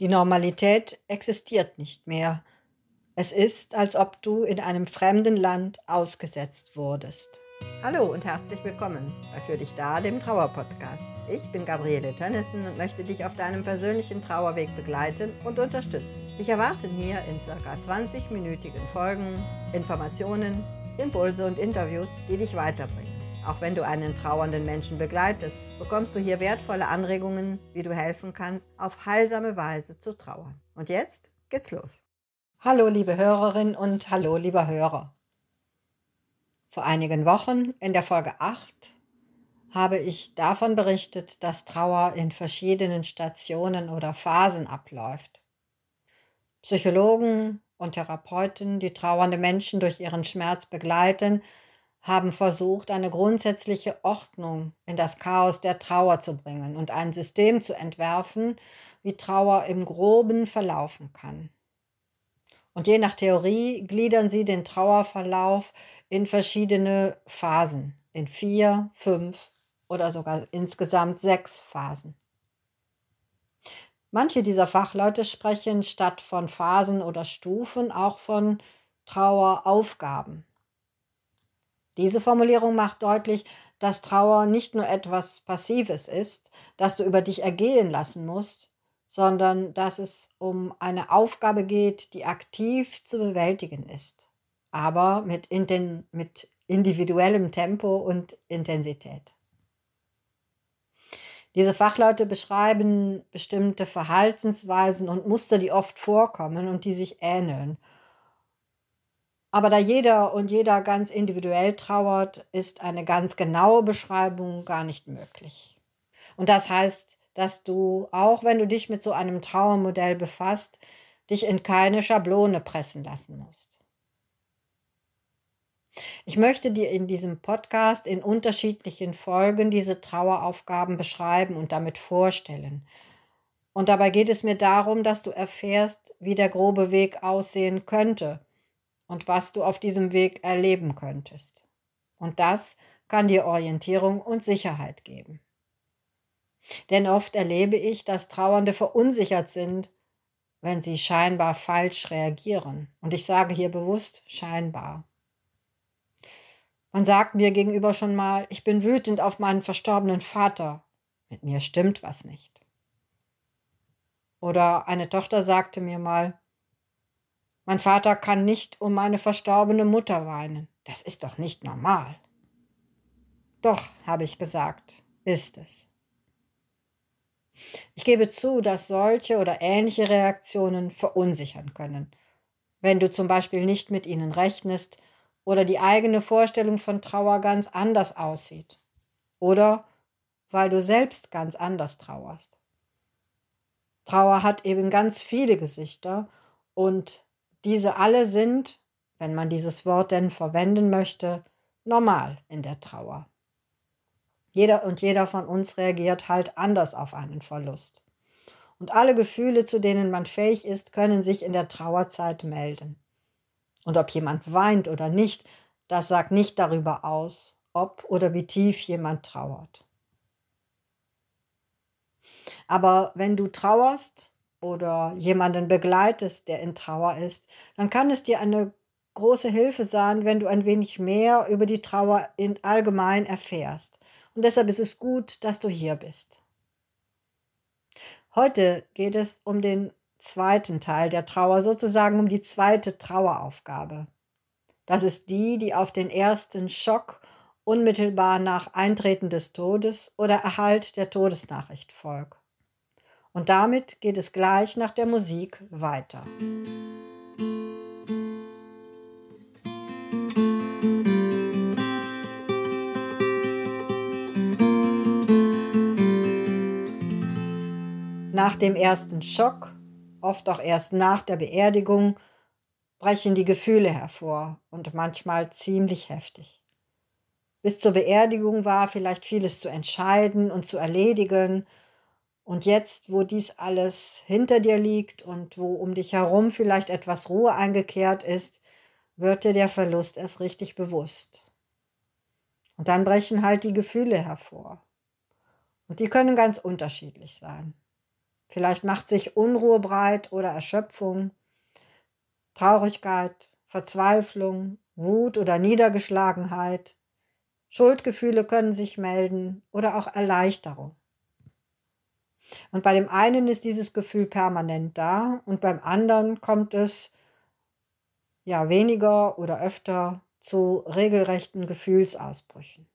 Die Normalität existiert nicht mehr. Es ist, als ob du in einem fremden Land ausgesetzt wurdest. Hallo und herzlich willkommen bei Für dich da, dem Trauerpodcast. Ich bin Gabriele Tönnissen und möchte dich auf deinem persönlichen Trauerweg begleiten und unterstützen. Ich erwarte hier in ca. 20-minütigen Folgen Informationen, Impulse und Interviews, die dich weiterbringen. Auch wenn du einen trauernden Menschen begleitest, bekommst du hier wertvolle Anregungen, wie du helfen kannst, auf heilsame Weise zu trauern. Und jetzt geht's los. Hallo liebe Hörerin und hallo lieber Hörer. Vor einigen Wochen in der Folge 8 habe ich davon berichtet, dass Trauer in verschiedenen Stationen oder Phasen abläuft. Psychologen und Therapeuten, die trauernde Menschen durch ihren Schmerz begleiten, haben versucht, eine grundsätzliche Ordnung in das Chaos der Trauer zu bringen und ein System zu entwerfen, wie Trauer im groben verlaufen kann. Und je nach Theorie gliedern sie den Trauerverlauf in verschiedene Phasen, in vier, fünf oder sogar insgesamt sechs Phasen. Manche dieser Fachleute sprechen statt von Phasen oder Stufen auch von Traueraufgaben. Diese Formulierung macht deutlich, dass Trauer nicht nur etwas Passives ist, das du über dich ergehen lassen musst, sondern dass es um eine Aufgabe geht, die aktiv zu bewältigen ist, aber mit, inten, mit individuellem Tempo und Intensität. Diese Fachleute beschreiben bestimmte Verhaltensweisen und Muster, die oft vorkommen und die sich ähneln aber da jeder und jeder ganz individuell trauert, ist eine ganz genaue Beschreibung gar nicht möglich. Und das heißt, dass du, auch wenn du dich mit so einem Trauermodell befasst, dich in keine Schablone pressen lassen musst. Ich möchte dir in diesem Podcast in unterschiedlichen Folgen diese Traueraufgaben beschreiben und damit vorstellen. Und dabei geht es mir darum, dass du erfährst, wie der grobe Weg aussehen könnte und was du auf diesem Weg erleben könntest. Und das kann dir Orientierung und Sicherheit geben. Denn oft erlebe ich, dass Trauernde verunsichert sind, wenn sie scheinbar falsch reagieren. Und ich sage hier bewusst scheinbar. Man sagt mir gegenüber schon mal, ich bin wütend auf meinen verstorbenen Vater. Mit mir stimmt was nicht. Oder eine Tochter sagte mir mal, mein Vater kann nicht um meine verstorbene Mutter weinen. Das ist doch nicht normal. Doch, habe ich gesagt, ist es. Ich gebe zu, dass solche oder ähnliche Reaktionen verunsichern können. Wenn du zum Beispiel nicht mit ihnen rechnest oder die eigene Vorstellung von Trauer ganz anders aussieht. Oder weil du selbst ganz anders trauerst. Trauer hat eben ganz viele Gesichter und diese alle sind, wenn man dieses Wort denn verwenden möchte, normal in der Trauer. Jeder und jeder von uns reagiert halt anders auf einen Verlust. Und alle Gefühle, zu denen man fähig ist, können sich in der Trauerzeit melden. Und ob jemand weint oder nicht, das sagt nicht darüber aus, ob oder wie tief jemand trauert. Aber wenn du trauerst, oder jemanden begleitest, der in Trauer ist, dann kann es dir eine große Hilfe sein, wenn du ein wenig mehr über die Trauer in allgemein erfährst. Und deshalb ist es gut, dass du hier bist. Heute geht es um den zweiten Teil der Trauer, sozusagen um die zweite Traueraufgabe. Das ist die, die auf den ersten Schock unmittelbar nach Eintreten des Todes oder Erhalt der Todesnachricht folgt. Und damit geht es gleich nach der Musik weiter. Nach dem ersten Schock, oft auch erst nach der Beerdigung, brechen die Gefühle hervor und manchmal ziemlich heftig. Bis zur Beerdigung war vielleicht vieles zu entscheiden und zu erledigen und jetzt, wo dies alles hinter dir liegt und wo um dich herum vielleicht etwas Ruhe eingekehrt ist, wird dir der Verlust erst richtig bewusst. Und dann brechen halt die Gefühle hervor. Und die können ganz unterschiedlich sein. Vielleicht macht sich Unruhe breit oder Erschöpfung, Traurigkeit, Verzweiflung, Wut oder Niedergeschlagenheit. Schuldgefühle können sich melden oder auch Erleichterung. Und bei dem einen ist dieses Gefühl permanent da und beim anderen kommt es ja weniger oder öfter zu regelrechten Gefühlsausbrüchen.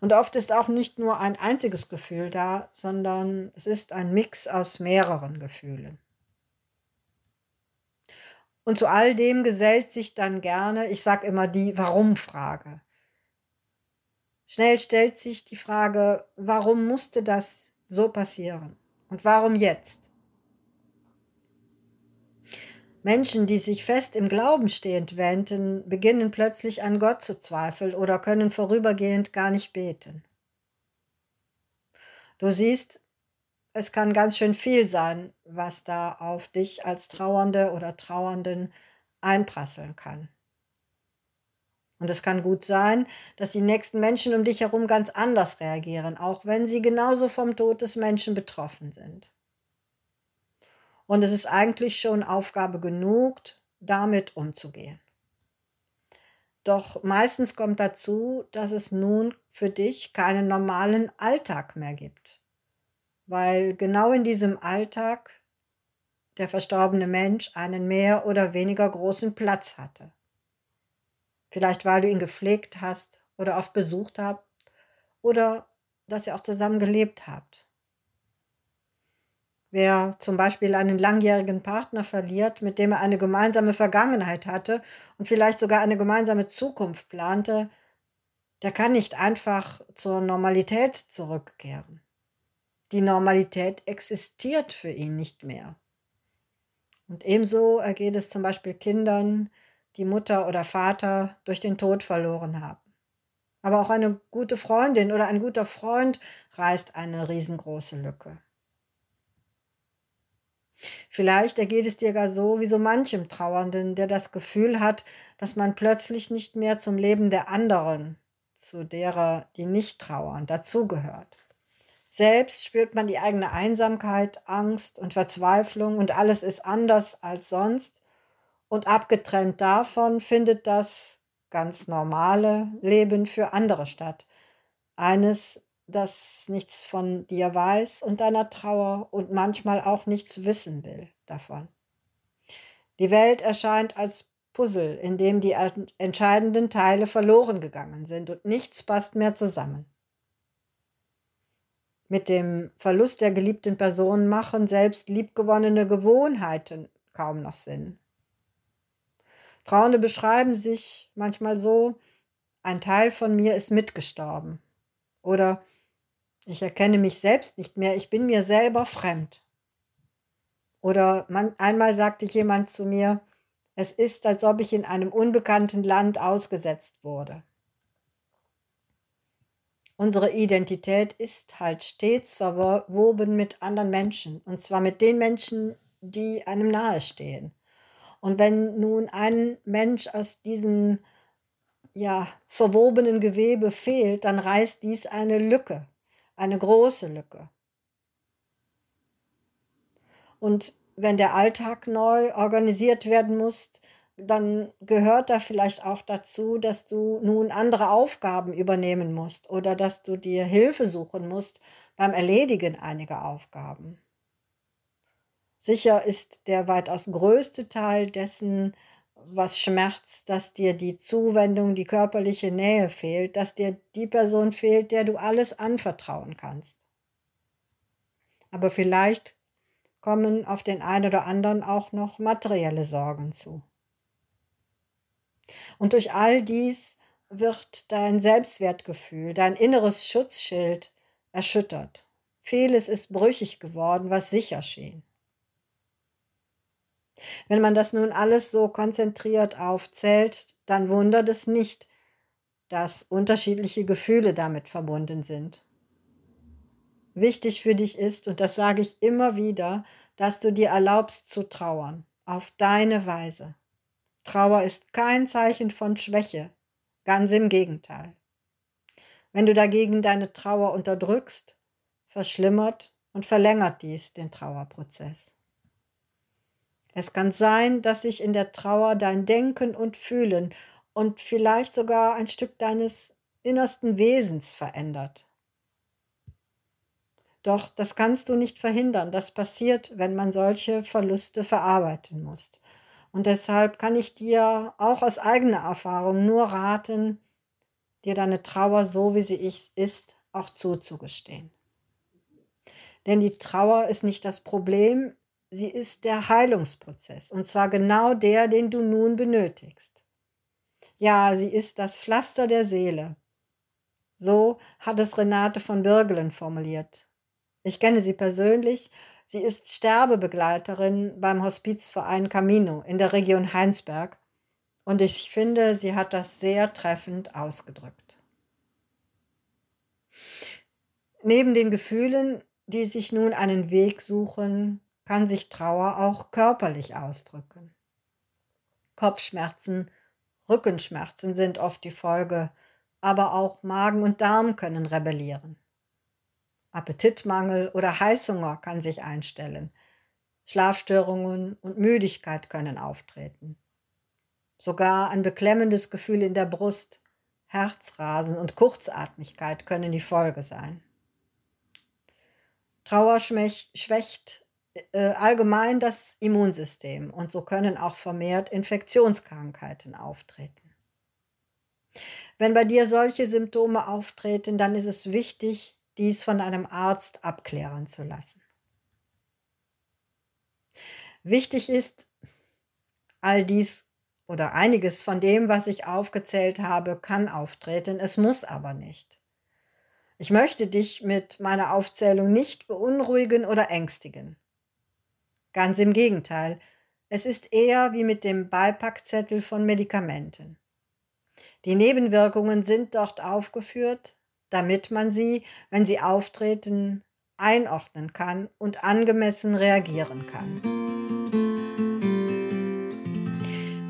Und oft ist auch nicht nur ein einziges Gefühl da, sondern es ist ein Mix aus mehreren Gefühlen. Und zu all dem gesellt sich dann gerne, ich sage immer die Warum-Frage. Schnell stellt sich die Frage, warum musste das so passieren? Und warum jetzt? Menschen, die sich fest im Glauben stehend wenden, beginnen plötzlich an Gott zu zweifeln oder können vorübergehend gar nicht beten. Du siehst, es kann ganz schön viel sein, was da auf dich als Trauernde oder Trauernden einprasseln kann. Und es kann gut sein, dass die nächsten Menschen um dich herum ganz anders reagieren, auch wenn sie genauso vom Tod des Menschen betroffen sind. Und es ist eigentlich schon Aufgabe genug, damit umzugehen. Doch meistens kommt dazu, dass es nun für dich keinen normalen Alltag mehr gibt. Weil genau in diesem Alltag der verstorbene Mensch einen mehr oder weniger großen Platz hatte. Vielleicht weil du ihn gepflegt hast oder oft besucht habt oder dass ihr auch zusammen gelebt habt. Wer zum Beispiel einen langjährigen Partner verliert, mit dem er eine gemeinsame Vergangenheit hatte und vielleicht sogar eine gemeinsame Zukunft plante, der kann nicht einfach zur Normalität zurückkehren. Die Normalität existiert für ihn nicht mehr. Und ebenso ergeht es zum Beispiel Kindern, die Mutter oder Vater durch den Tod verloren haben. Aber auch eine gute Freundin oder ein guter Freund reißt eine riesengroße Lücke. Vielleicht ergeht es dir gar so wie so manchem Trauernden, der das Gefühl hat, dass man plötzlich nicht mehr zum Leben der anderen, zu derer, die nicht trauern, dazugehört. Selbst spürt man die eigene Einsamkeit, Angst und Verzweiflung und alles ist anders als sonst. Und abgetrennt davon findet das ganz normale Leben für andere statt. Eines, das nichts von dir weiß und deiner Trauer und manchmal auch nichts wissen will davon. Die Welt erscheint als Puzzle, in dem die entscheidenden Teile verloren gegangen sind und nichts passt mehr zusammen. Mit dem Verlust der geliebten Person machen selbst liebgewonnene Gewohnheiten kaum noch Sinn. Trauernde beschreiben sich manchmal so, ein Teil von mir ist mitgestorben. Oder ich erkenne mich selbst nicht mehr, ich bin mir selber fremd. Oder man, einmal sagte jemand zu mir, es ist, als ob ich in einem unbekannten Land ausgesetzt wurde. Unsere Identität ist halt stets verwoben mit anderen Menschen, und zwar mit den Menschen, die einem nahestehen. Und wenn nun ein Mensch aus diesem ja, verwobenen Gewebe fehlt, dann reißt dies eine Lücke eine große Lücke. Und wenn der Alltag neu organisiert werden muss, dann gehört da vielleicht auch dazu, dass du nun andere Aufgaben übernehmen musst oder dass du dir Hilfe suchen musst beim Erledigen einiger Aufgaben. Sicher ist der weitaus größte Teil dessen, was schmerzt, dass dir die Zuwendung, die körperliche Nähe fehlt, dass dir die Person fehlt, der du alles anvertrauen kannst. Aber vielleicht kommen auf den einen oder anderen auch noch materielle Sorgen zu. Und durch all dies wird dein Selbstwertgefühl, dein inneres Schutzschild erschüttert. Vieles ist brüchig geworden, was sicher schien. Wenn man das nun alles so konzentriert aufzählt, dann wundert es nicht, dass unterschiedliche Gefühle damit verbunden sind. Wichtig für dich ist, und das sage ich immer wieder, dass du dir erlaubst zu trauern, auf deine Weise. Trauer ist kein Zeichen von Schwäche, ganz im Gegenteil. Wenn du dagegen deine Trauer unterdrückst, verschlimmert und verlängert dies den Trauerprozess. Es kann sein, dass sich in der Trauer dein Denken und Fühlen und vielleicht sogar ein Stück deines innersten Wesens verändert. Doch das kannst du nicht verhindern. Das passiert, wenn man solche Verluste verarbeiten muss. Und deshalb kann ich dir auch aus eigener Erfahrung nur raten, dir deine Trauer so, wie sie ist, auch zuzugestehen. Denn die Trauer ist nicht das Problem, sie ist der Heilungsprozess. Und zwar genau der, den du nun benötigst. Ja, sie ist das Pflaster der Seele. So hat es Renate von Birgelen formuliert. Ich kenne sie persönlich. Sie ist Sterbebegleiterin beim Hospizverein Camino in der Region Heinsberg. Und ich finde, sie hat das sehr treffend ausgedrückt. Neben den Gefühlen, die sich nun einen Weg suchen, kann sich Trauer auch körperlich ausdrücken. Kopfschmerzen, Rückenschmerzen sind oft die Folge, aber auch Magen und Darm können rebellieren. Appetitmangel oder Heißhunger kann sich einstellen. Schlafstörungen und Müdigkeit können auftreten. Sogar ein beklemmendes Gefühl in der Brust, Herzrasen und Kurzatmigkeit können die Folge sein. Trauer schwächt äh, allgemein das Immunsystem und so können auch vermehrt Infektionskrankheiten auftreten. Wenn bei dir solche Symptome auftreten, dann ist es wichtig, dies von einem Arzt abklären zu lassen. Wichtig ist, all dies oder einiges von dem, was ich aufgezählt habe, kann auftreten, es muss aber nicht. Ich möchte dich mit meiner Aufzählung nicht beunruhigen oder ängstigen. Ganz im Gegenteil, es ist eher wie mit dem Beipackzettel von Medikamenten. Die Nebenwirkungen sind dort aufgeführt, damit man sie, wenn sie auftreten, einordnen kann und angemessen reagieren kann.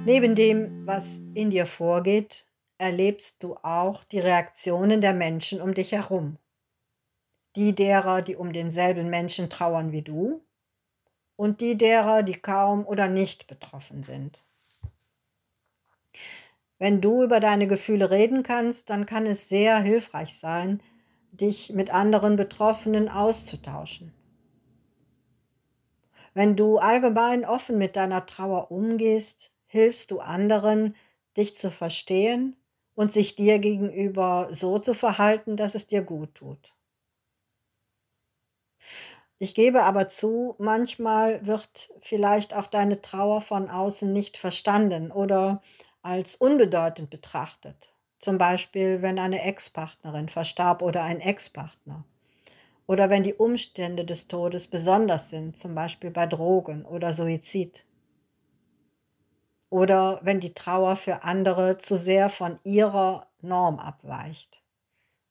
Neben dem, was in dir vorgeht, erlebst du auch die Reaktionen der Menschen um dich herum. Die derer, die um denselben Menschen trauern wie du und die derer, die kaum oder nicht betroffen sind. Wenn du über deine Gefühle reden kannst, dann kann es sehr hilfreich sein, dich mit anderen Betroffenen auszutauschen. Wenn du allgemein offen mit deiner Trauer umgehst, hilfst du anderen, dich zu verstehen und sich dir gegenüber so zu verhalten, dass es dir gut tut. Ich gebe aber zu, manchmal wird vielleicht auch deine Trauer von außen nicht verstanden oder als unbedeutend betrachtet. Zum Beispiel, wenn eine Ex-Partnerin verstarb oder ein Ex-Partner. Oder wenn die Umstände des Todes besonders sind, zum Beispiel bei Drogen oder Suizid. Oder wenn die Trauer für andere zu sehr von ihrer Norm abweicht,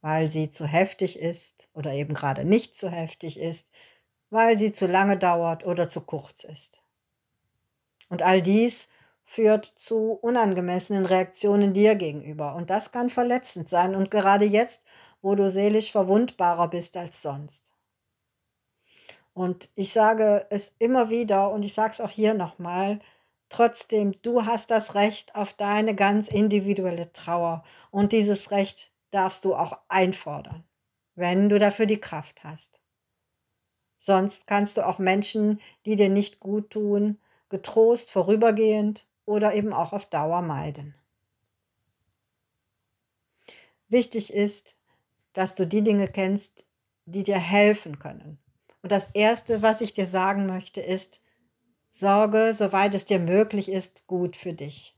weil sie zu heftig ist oder eben gerade nicht zu heftig ist, weil sie zu lange dauert oder zu kurz ist. Und all dies führt zu unangemessenen Reaktionen dir gegenüber. Und das kann verletzend sein. Und gerade jetzt, wo du seelisch verwundbarer bist als sonst. Und ich sage es immer wieder und ich sage es auch hier nochmal, trotzdem, du hast das Recht auf deine ganz individuelle Trauer. Und dieses Recht darfst du auch einfordern, wenn du dafür die Kraft hast. Sonst kannst du auch Menschen, die dir nicht gut tun, getrost vorübergehend oder eben auch auf Dauer meiden. Wichtig ist, dass du die Dinge kennst, die dir helfen können. Und das Erste, was ich dir sagen möchte, ist, sorge, soweit es dir möglich ist, gut für dich.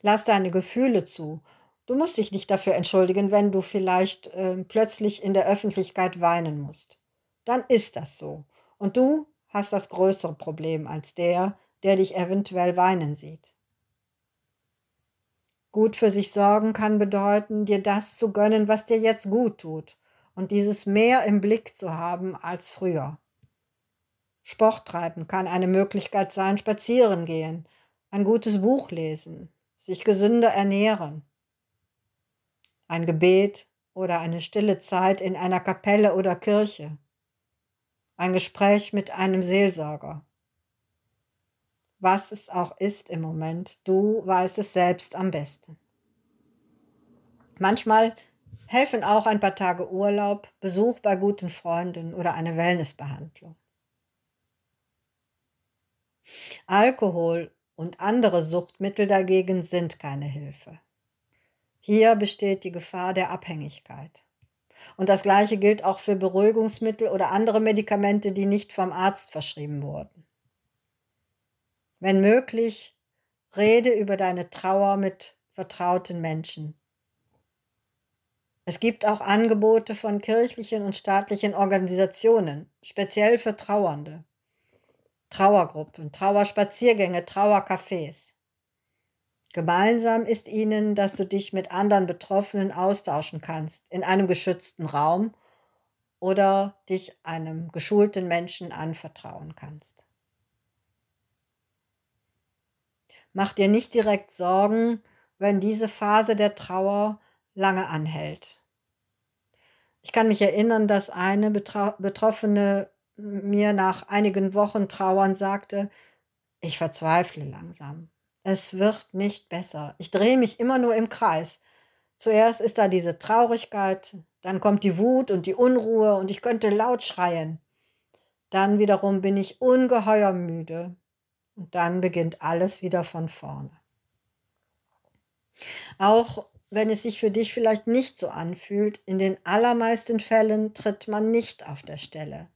Lass deine Gefühle zu. Du musst dich nicht dafür entschuldigen, wenn du vielleicht äh, plötzlich in der Öffentlichkeit weinen musst. Dann ist das so. Und du hast das größere Problem als der, der dich eventuell weinen sieht. Gut für sich sorgen kann bedeuten, dir das zu gönnen, was dir jetzt gut tut und dieses mehr im Blick zu haben als früher. Sport treiben kann eine Möglichkeit sein, spazieren gehen, ein gutes Buch lesen, sich gesünder ernähren. Ein Gebet oder eine stille Zeit in einer Kapelle oder Kirche. Ein Gespräch mit einem Seelsorger. Was es auch ist im Moment, du weißt es selbst am besten. Manchmal helfen auch ein paar Tage Urlaub, Besuch bei guten Freunden oder eine Wellnessbehandlung. Alkohol und andere Suchtmittel dagegen sind keine Hilfe. Hier besteht die Gefahr der Abhängigkeit. Und das Gleiche gilt auch für Beruhigungsmittel oder andere Medikamente, die nicht vom Arzt verschrieben wurden. Wenn möglich, rede über deine Trauer mit vertrauten Menschen. Es gibt auch Angebote von kirchlichen und staatlichen Organisationen, speziell für Trauernde. Trauergruppen, Trauerspaziergänge, Trauercafés. Gemeinsam ist ihnen, dass du dich mit anderen Betroffenen austauschen kannst, in einem geschützten Raum oder dich einem geschulten Menschen anvertrauen kannst. Mach dir nicht direkt Sorgen, wenn diese Phase der Trauer lange anhält. Ich kann mich erinnern, dass eine Betroffene mir nach einigen Wochen Trauern sagte, ich verzweifle langsam. Es wird nicht besser. Ich drehe mich immer nur im Kreis. Zuerst ist da diese Traurigkeit, dann kommt die Wut und die Unruhe und ich könnte laut schreien. Dann wiederum bin ich ungeheuer müde und dann beginnt alles wieder von vorne. Auch wenn es sich für dich vielleicht nicht so anfühlt, in den allermeisten Fällen tritt man nicht auf der Stelle.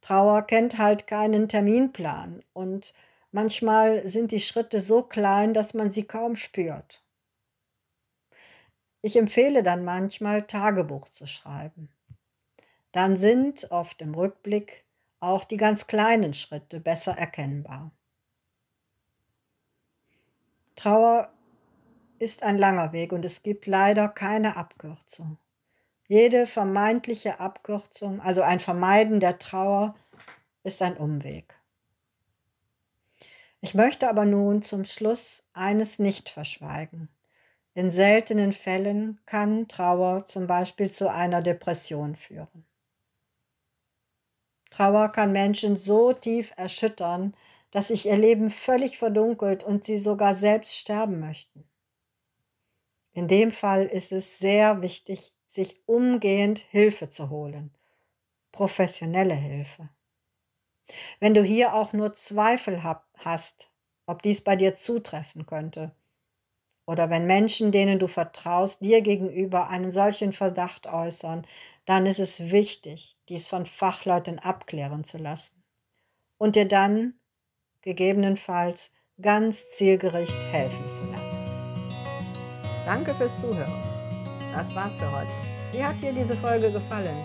Trauer kennt halt keinen Terminplan und manchmal sind die Schritte so klein, dass man sie kaum spürt. Ich empfehle dann manchmal Tagebuch zu schreiben. Dann sind oft im Rückblick auch die ganz kleinen Schritte besser erkennbar. Trauer ist ein langer Weg und es gibt leider keine Abkürzung. Jede vermeintliche Abkürzung, also ein Vermeiden der Trauer, ist ein Umweg. Ich möchte aber nun zum Schluss eines nicht verschweigen. In seltenen Fällen kann Trauer zum Beispiel zu einer Depression führen. Trauer kann Menschen so tief erschüttern, dass sich ihr Leben völlig verdunkelt und sie sogar selbst sterben möchten. In dem Fall ist es sehr wichtig, sich umgehend Hilfe zu holen. Professionelle Hilfe. Wenn du hier auch nur Zweifel hast, ob dies bei dir zutreffen könnte, oder wenn Menschen, denen du vertraust, dir gegenüber einen solchen Verdacht äußern, dann ist es wichtig, dies von Fachleuten abklären zu lassen und dir dann gegebenenfalls ganz zielgericht helfen zu lassen. Danke fürs Zuhören. Das war's für heute. Wie hat dir diese Folge gefallen?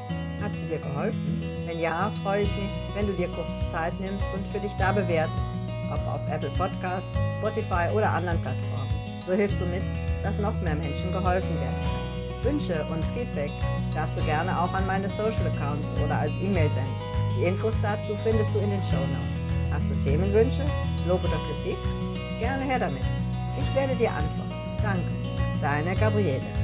Hat sie dir geholfen? Wenn ja, freue ich mich, wenn du dir kurz Zeit nimmst und für dich da bewertest, ob auf Apple Podcast, Spotify oder anderen Plattformen. So hilfst du mit, dass noch mehr Menschen geholfen werden. Wünsche und Feedback darfst du gerne auch an meine Social Accounts oder als E-Mail senden. Die Infos dazu findest du in den Show Notes. Hast du Themenwünsche, Lob oder Kritik? Gerne her damit. Ich werde dir antworten. Danke. Deine Gabriele.